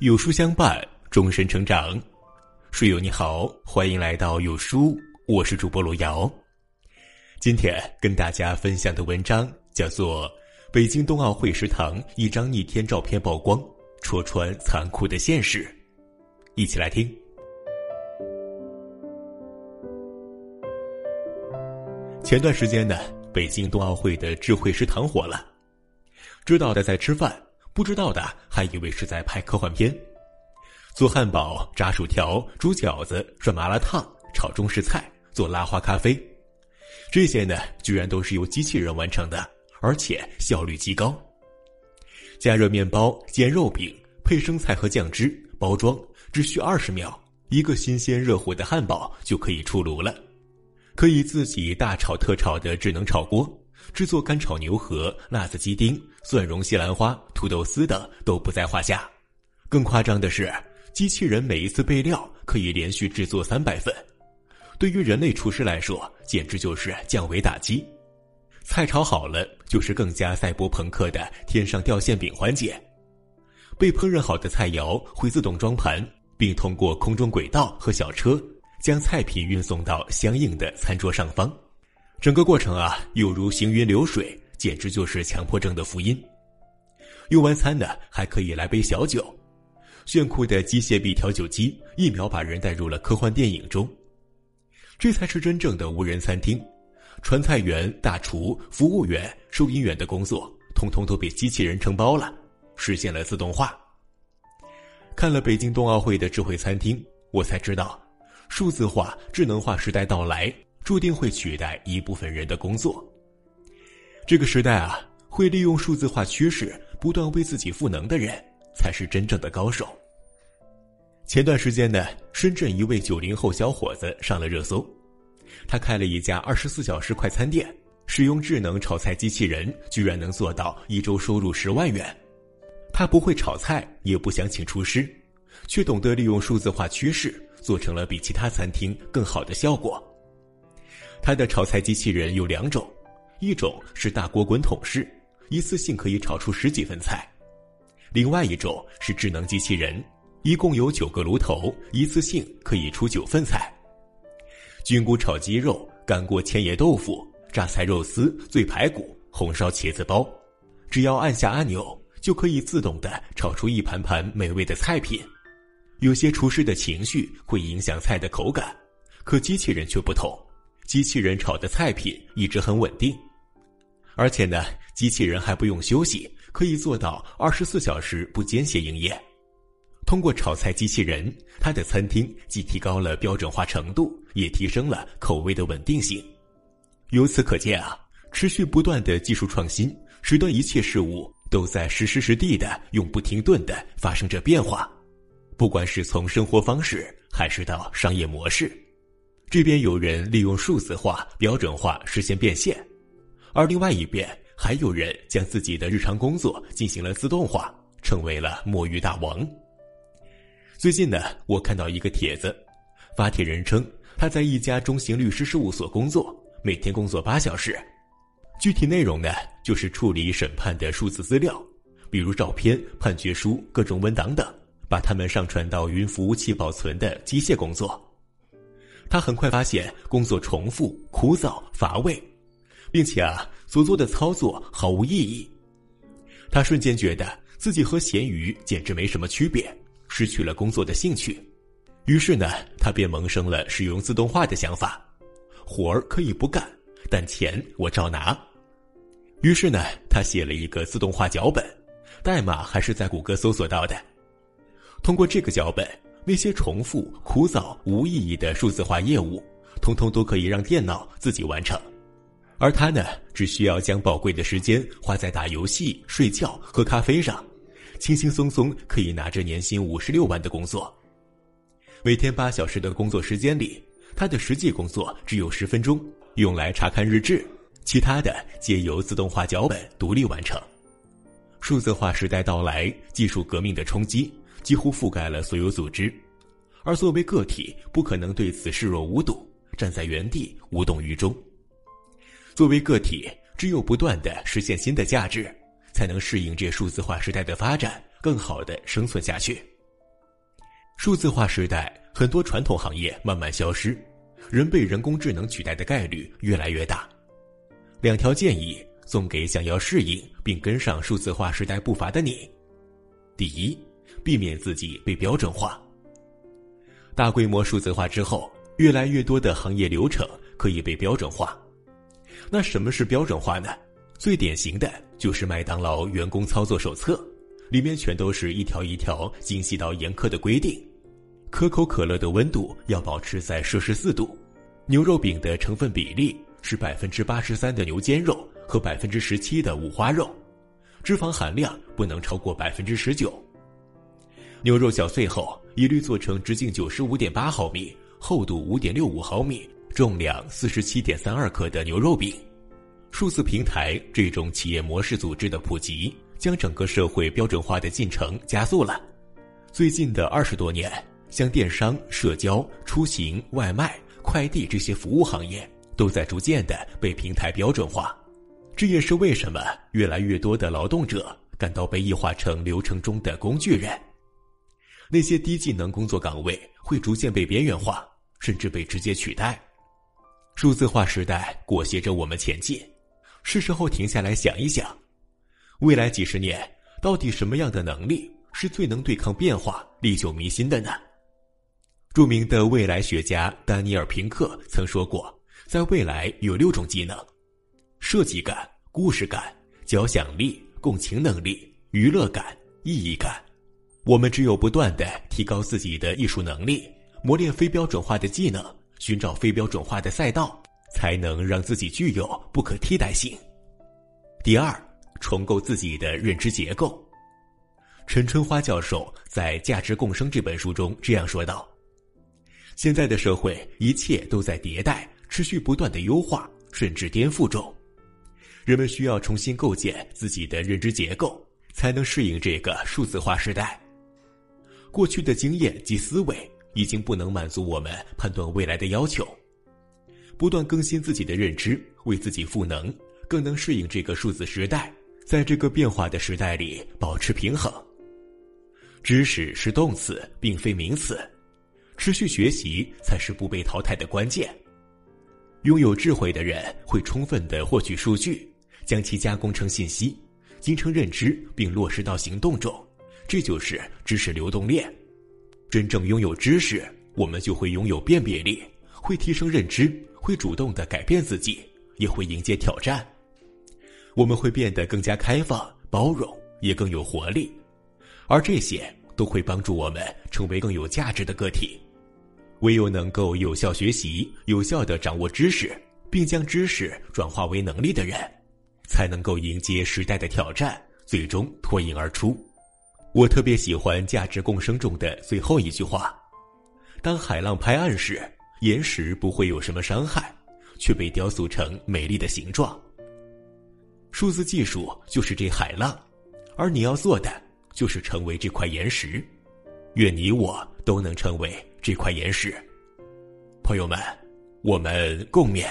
有书相伴，终身成长。书友你好，欢迎来到有书，我是主播罗瑶。今天跟大家分享的文章叫做《北京冬奥会食堂一张逆天照片曝光，戳穿残酷的现实》，一起来听。前段时间呢，北京冬奥会的智慧食堂火了，知道的在吃饭。不知道的还以为是在拍科幻片，做汉堡、炸薯条、煮饺子、涮麻辣烫、炒中式菜、做拉花咖啡，这些呢居然都是由机器人完成的，而且效率极高。加热面包、煎肉饼、配生菜和酱汁、包装，只需二十秒，一个新鲜热乎的汉堡就可以出炉了。可以自己大炒特炒的智能炒锅。制作干炒牛河、辣子鸡丁、蒜蓉西兰花、土豆丝等都不在话下。更夸张的是，机器人每一次备料可以连续制作三百份，对于人类厨师来说，简直就是降维打击。菜炒好了，就是更加赛博朋克的天上掉馅饼环节。被烹饪好的菜肴会自动装盘，并通过空中轨道和小车将菜品运送到相应的餐桌上方。整个过程啊，犹如行云流水，简直就是强迫症的福音。用完餐呢，还可以来杯小酒，炫酷的机械臂调酒机一秒把人带入了科幻电影中。这才是真正的无人餐厅，传菜员、大厨、服务员、收银员的工作，通通都被机器人承包了，实现了自动化。看了北京冬奥会的智慧餐厅，我才知道，数字化、智能化时代到来。注定会取代一部分人的工作。这个时代啊，会利用数字化趋势不断为自己赋能的人，才是真正的高手。前段时间呢，深圳一位九零后小伙子上了热搜，他开了一家二十四小时快餐店，使用智能炒菜机器人，居然能做到一周收入十万元。他不会炒菜，也不想请厨师，却懂得利用数字化趋势，做成了比其他餐厅更好的效果。它的炒菜机器人有两种，一种是大锅滚筒式，一次性可以炒出十几份菜；另外一种是智能机器人，一共有九个炉头，一次性可以出九份菜。菌菇炒鸡肉、干锅千叶豆腐、榨菜肉丝、醉排骨、红烧茄子包，只要按下按钮，就可以自动的炒出一盘盘美味的菜品。有些厨师的情绪会影响菜的口感，可机器人却不同。机器人炒的菜品一直很稳定，而且呢，机器人还不用休息，可以做到二十四小时不间歇营业。通过炒菜机器人，他的餐厅既提高了标准化程度，也提升了口味的稳定性。由此可见啊，持续不断的技术创新，使得一切事物都在实时实地的永不停顿的发生着变化，不管是从生活方式，还是到商业模式。这边有人利用数字化、标准化实现变现，而另外一边还有人将自己的日常工作进行了自动化，成为了摸鱼大王。最近呢，我看到一个帖子，发帖人称他在一家中型律师事务所工作，每天工作八小时，具体内容呢就是处理审判的数字资料，比如照片、判决书、各种文档等，把它们上传到云服务器保存的机械工作。他很快发现工作重复、枯燥、乏味，并且啊，所做的操作毫无意义。他瞬间觉得自己和咸鱼简直没什么区别，失去了工作的兴趣。于是呢，他便萌生了使用自动化的想法：活儿可以不干，但钱我照拿。于是呢，他写了一个自动化脚本，代码还是在谷歌搜索到的。通过这个脚本。那些重复、枯燥、无意义的数字化业务，通通都可以让电脑自己完成，而他呢，只需要将宝贵的时间花在打游戏、睡觉、喝咖啡上，轻轻松松可以拿着年薪五十六万的工作。每天八小时的工作时间里，他的实际工作只有十分钟，用来查看日志，其他的皆由自动化脚本独立完成。数字化时代到来，技术革命的冲击。几乎覆盖了所有组织，而作为个体，不可能对此视若无睹，站在原地无动于衷。作为个体，只有不断的实现新的价值，才能适应这数字化时代的发展，更好的生存下去。数字化时代，很多传统行业慢慢消失，人被人工智能取代的概率越来越大。两条建议送给想要适应并跟上数字化时代步伐的你：第一，避免自己被标准化。大规模数字化之后，越来越多的行业流程可以被标准化。那什么是标准化呢？最典型的就是麦当劳员工操作手册，里面全都是一条一条精细到严苛的规定。可口可乐的温度要保持在摄氏四度，牛肉饼的成分比例是百分之八十三的牛肩肉和百分之十七的五花肉，脂肪含量不能超过百分之十九。牛肉搅碎后，一律做成直径九十五点八毫米、厚度五点六五毫米、重量四十七点三二克的牛肉饼。数字平台这种企业模式组织的普及，将整个社会标准化的进程加速了。最近的二十多年。像电商、社交、出行、外卖、快递这些服务行业，都在逐渐的被平台标准化。这也是为什么越来越多的劳动者感到被异化成流程中的工具人。那些低技能工作岗位会逐渐被边缘化，甚至被直接取代。数字化时代裹挟着我们前进，是时候停下来想一想，未来几十年到底什么样的能力是最能对抗变化、历久弥新的呢？著名的未来学家丹尼尔·平克曾说过，在未来有六种技能：设计感、故事感、交响力、共情能力、娱乐感、意义感。我们只有不断的提高自己的艺术能力，磨练非标准化的技能，寻找非标准化的赛道，才能让自己具有不可替代性。第二，重构自己的认知结构。陈春花教授在《价值共生》这本书中这样说道。现在的社会，一切都在迭代、持续不断的优化，甚至颠覆中。人们需要重新构建自己的认知结构，才能适应这个数字化时代。过去的经验及思维已经不能满足我们判断未来的要求。不断更新自己的认知，为自己赋能，更能适应这个数字时代。在这个变化的时代里，保持平衡。知识是动词，并非名词。持续学习才是不被淘汰的关键。拥有智慧的人会充分的获取数据，将其加工成信息，形成认知，并落实到行动中。这就是知识流动链。真正拥有知识，我们就会拥有辨别力，会提升认知，会主动的改变自己，也会迎接挑战。我们会变得更加开放、包容，也更有活力。而这些都会帮助我们成为更有价值的个体。唯有能够有效学习、有效的掌握知识，并将知识转化为能力的人，才能够迎接时代的挑战，最终脱颖而出。我特别喜欢《价值共生》中的最后一句话：“当海浪拍岸时，岩石不会有什么伤害，却被雕塑成美丽的形状。”数字技术就是这海浪，而你要做的就是成为这块岩石。愿你我都能成为。这块岩石，朋友们，我们共勉。